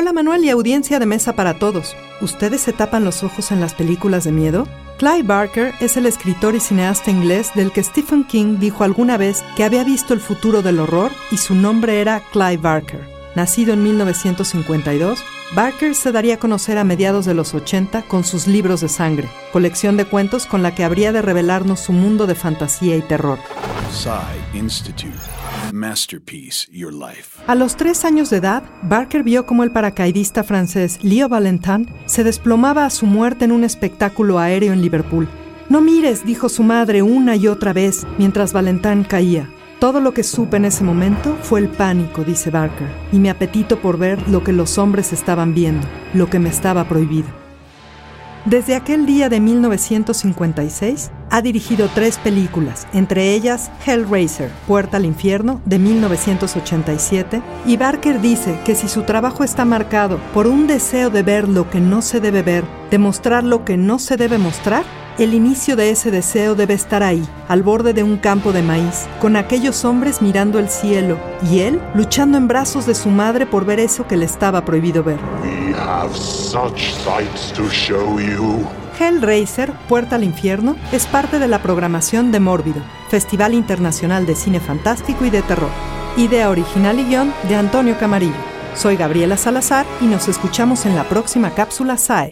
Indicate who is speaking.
Speaker 1: Hola Manuel y audiencia de Mesa para Todos. ¿Ustedes se tapan los ojos en las películas de miedo? Clive Barker es el escritor y cineasta inglés del que Stephen King dijo alguna vez que había visto el futuro del horror y su nombre era Clive Barker. Nacido en 1952, Barker se daría a conocer a mediados de los 80 con sus libros de sangre, colección de cuentos con la que habría de revelarnos su mundo de fantasía y terror. Institute. Masterpiece, Your Life. A los tres años de edad, Barker vio cómo el paracaidista francés Leo Valentin se desplomaba a su muerte en un espectáculo aéreo en Liverpool. No mires, dijo su madre una y otra vez mientras Valentin caía. Todo lo que supe en ese momento fue el pánico, dice Barker, y mi apetito por ver lo que los hombres estaban viendo, lo que me estaba prohibido. Desde aquel día de 1956, ha dirigido tres películas, entre ellas Hellraiser, Puerta al Infierno, de 1987, y Barker dice que si su trabajo está marcado por un deseo de ver lo que no se debe ver, de mostrar lo que no se debe mostrar, el inicio de ese deseo debe estar ahí, al borde de un campo de maíz, con aquellos hombres mirando el cielo y él luchando en brazos de su madre por ver eso que le estaba prohibido ver. Hellraiser, Puerta al Infierno, es parte de la programación de Mórbido, Festival Internacional de Cine Fantástico y de Terror. Idea original y guion de Antonio Camarillo. Soy Gabriela Salazar y nos escuchamos en la próxima cápsula SAE.